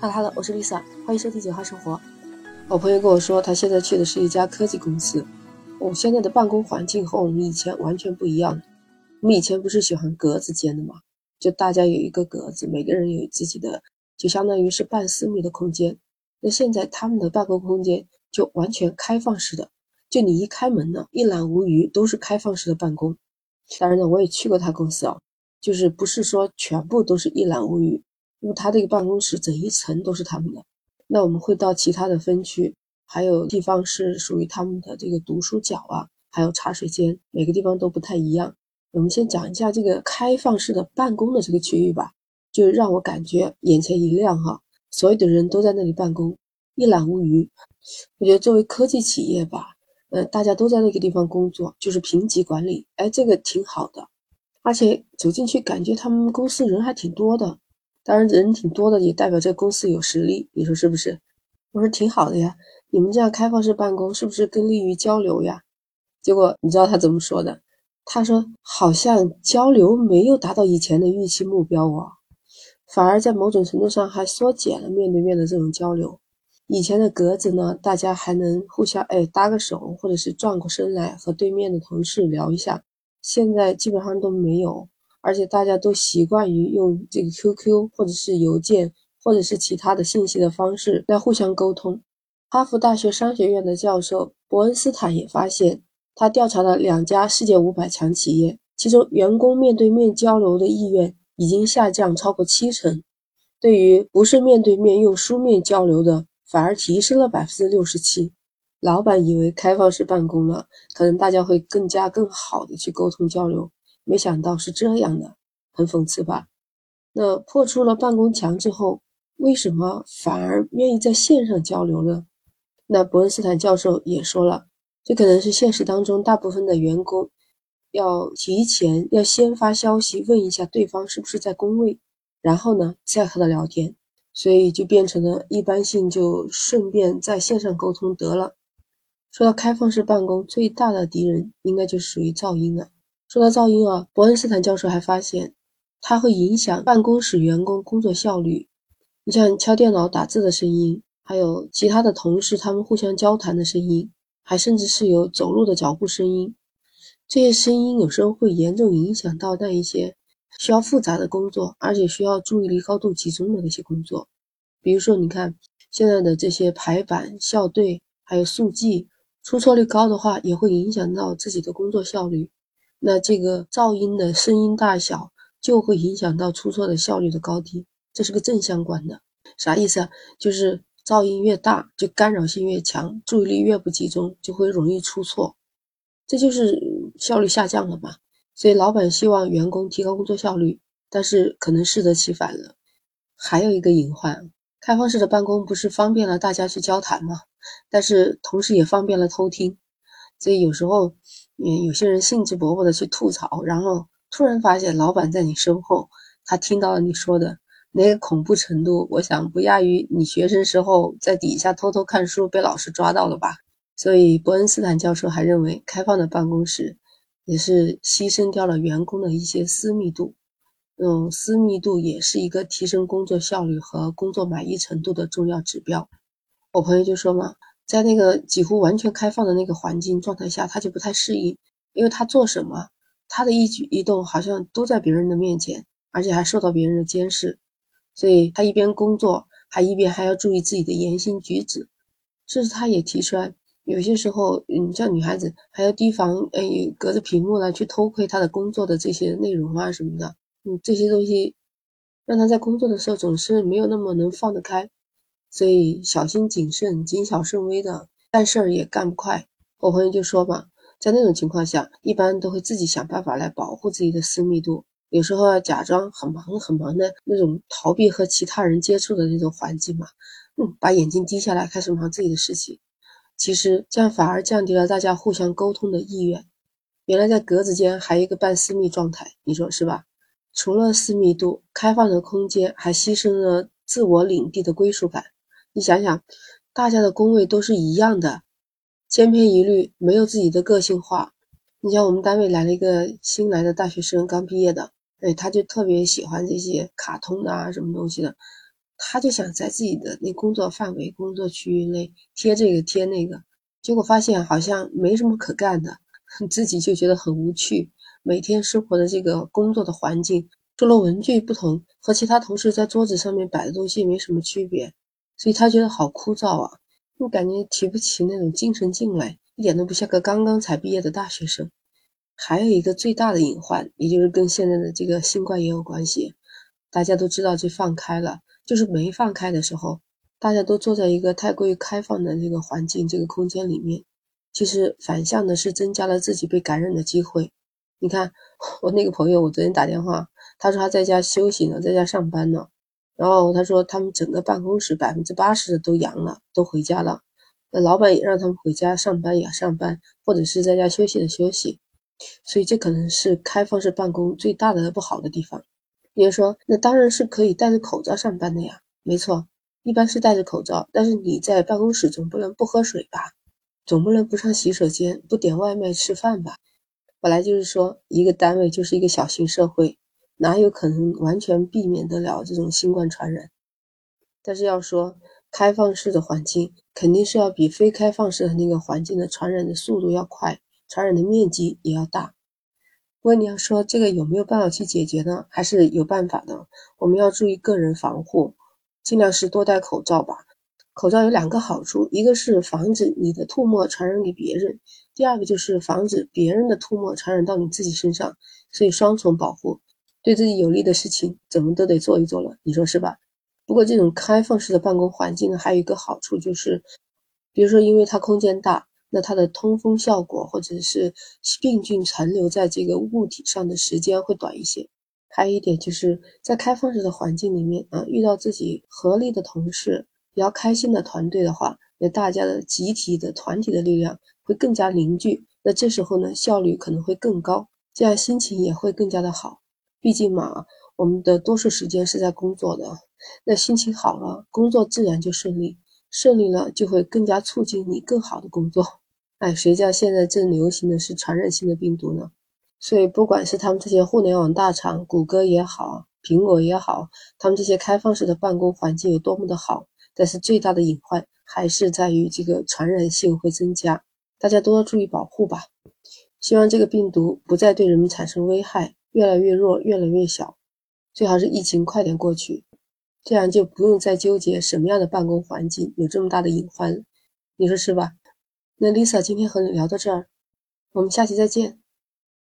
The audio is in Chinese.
哈喽哈喽，我是 Lisa，欢迎收听九号生活。我朋友跟我说，他现在去的是一家科技公司。我现在的办公环境和我们以前完全不一样。我们以前不是喜欢格子间的吗？就大家有一个格子，每个人有自己的，就相当于是半私密的空间。那现在他们的办公空间就完全开放式的，就你一开门呢，一览无余都是开放式的办公。当然呢，我也去过他公司啊，就是不是说全部都是一览无余。那么他这个办公室整一层都是他们的，那我们会到其他的分区，还有地方是属于他们的这个读书角啊，还有茶水间，每个地方都不太一样。我们先讲一下这个开放式的办公的这个区域吧，就让我感觉眼前一亮哈，所有的人都在那里办公，一览无余。我觉得作为科技企业吧，呃，大家都在那个地方工作，就是评级管理，哎，这个挺好的，而且走进去感觉他们公司人还挺多的。当然人挺多的，也代表这公司有实力，你说是不是？我说挺好的呀，你们这样开放式办公是不是更利于交流呀？结果你知道他怎么说的？他说好像交流没有达到以前的预期目标哦，反而在某种程度上还缩减了面对面的这种交流。以前的格子呢，大家还能互相哎搭个手，或者是转过身来和对面的同事聊一下，现在基本上都没有。而且大家都习惯于用这个 QQ 或者是邮件或者是其他的信息的方式来互相沟通。哈佛大学商学院的教授伯恩斯坦也发现，他调查了两家世界五百强企业，其中员工面对面交流的意愿已经下降超过七成，对于不是面对面用书面交流的，反而提升了百分之六十七。老板以为开放式办公了，可能大家会更加更好的去沟通交流。没想到是这样的，很讽刺吧？那破除了办公墙之后，为什么反而愿意在线上交流呢？那伯恩斯坦教授也说了，这可能是现实当中大部分的员工要提前要先发消息问一下对方是不是在工位，然后呢再和他聊天，所以就变成了一般性就顺便在线上沟通得了。说到开放式办公，最大的敌人应该就属于噪音了。说到噪音啊，伯恩斯坦教授还发现，它会影响办公室员工工作效率。你像敲电脑打字的声音，还有其他的同事他们互相交谈的声音，还甚至是有走路的脚步声音。这些声音有时候会严重影响到那一些需要复杂的工作，而且需要注意力高度集中的那些工作。比如说，你看现在的这些排版、校对，还有速记，出错率高的话，也会影响到自己的工作效率。那这个噪音的声音大小就会影响到出错的效率的高低，这是个正相关的。啥意思啊？就是噪音越大，就干扰性越强，注意力越不集中，就会容易出错，这就是效率下降了嘛。所以老板希望员工提高工作效率，但是可能适得其反了。还有一个隐患，开放式的办公不是方便了大家去交谈吗？但是同时也方便了偷听，所以有时候。嗯，有些人兴致勃勃的去吐槽，然后突然发现老板在你身后，他听到了你说的那个恐怖程度，我想不亚于你学生时候在底下偷偷看书被老师抓到了吧。所以伯恩斯坦教授还认为，开放的办公室也是牺牲掉了员工的一些私密度，嗯，私密度也是一个提升工作效率和工作满意程度的重要指标。我朋友就说嘛。在那个几乎完全开放的那个环境状态下，他就不太适应，因为他做什么，他的一举一动好像都在别人的面前，而且还受到别人的监视，所以他一边工作，还一边还要注意自己的言行举止。甚至他也提出来，有些时候，嗯，像女孩子还要提防，哎，隔着屏幕呢去偷窥他的工作的这些内容啊什么的，嗯，这些东西让他在工作的时候总是没有那么能放得开。所以小心谨慎、谨小慎微的干事儿也干不快。我朋友就说嘛，在那种情况下，一般都会自己想办法来保护自己的私密度。有时候要假装很忙很忙的那种，逃避和其他人接触的那种环境嘛。嗯，把眼睛低下来，开始忙自己的事情。其实这样反而降低了大家互相沟通的意愿。原来在格子间还有一个半私密状态，你说是吧？除了私密度，开放的空间还牺牲了自我领地的归属感。你想想，大家的工位都是一样的，千篇一律，没有自己的个性化。你像我们单位来了一个新来的大学生，刚毕业的，哎，他就特别喜欢这些卡通的啊，什么东西的，他就想在自己的那工作范围、工作区域内贴这个贴那个，结果发现好像没什么可干的，自己就觉得很无趣。每天生活的这个工作的环境，除了文具不同，和其他同事在桌子上面摆的东西没什么区别，所以他觉得好枯燥啊，又感觉提不起那种精神劲来，一点都不像个刚刚才毕业的大学生。还有一个最大的隐患，也就是跟现在的这个新冠也有关系。大家都知道这放开了，就是没放开的时候，大家都坐在一个太过于开放的这个环境、这个空间里面，其实反向的是增加了自己被感染的机会。你看，我那个朋友，我昨天打电话，他说他在家休息呢，在家上班呢。然后他说他们整个办公室百分之八十的都阳了，都回家了。那老板也让他们回家上班也上班，或者是在家休息的休息。所以这可能是开放式办公最大的不好的地方。比如说，那当然是可以戴着口罩上班的呀，没错，一般是戴着口罩。但是你在办公室总不能不喝水吧？总不能不上洗手间、不点外卖吃饭吧？本来就是说，一个单位就是一个小型社会，哪有可能完全避免得了这种新冠传染？但是要说开放式的环境，肯定是要比非开放式的那个环境的传染的速度要快。传染的面积也要大。不过你要说这个有没有办法去解决呢？还是有办法的。我们要注意个人防护，尽量是多戴口罩吧。口罩有两个好处，一个是防止你的唾沫传染给别人，第二个就是防止别人的唾沫传染到你自己身上，所以双重保护。对自己有利的事情，怎么都得做一做了，你说是吧？不过这种开放式的办公环境，还有一个好处就是，比如说因为它空间大。那它的通风效果，或者是病菌残留在这个物体上的时间会短一些。还有一点就是在开放式的环境里面啊，遇到自己合力的同事，比较开心的团队的话，那大家的集体的团体的力量会更加凝聚。那这时候呢，效率可能会更高，这样心情也会更加的好。毕竟嘛，我们的多数时间是在工作的，那心情好了，工作自然就顺利。顺利了，就会更加促进你更好的工作。哎，谁叫现在正流行的是传染性的病毒呢？所以，不管是他们这些互联网大厂，谷歌也好，苹果也好，他们这些开放式的办公环境有多么的好，但是最大的隐患还是在于这个传染性会增加。大家都要注意保护吧。希望这个病毒不再对人们产生危害，越来越弱，越来越小。最好是疫情快点过去。这样就不用再纠结什么样的办公环境有这么大的隐患了，你说是吧？那 Lisa 今天和你聊到这儿，我们下期再见。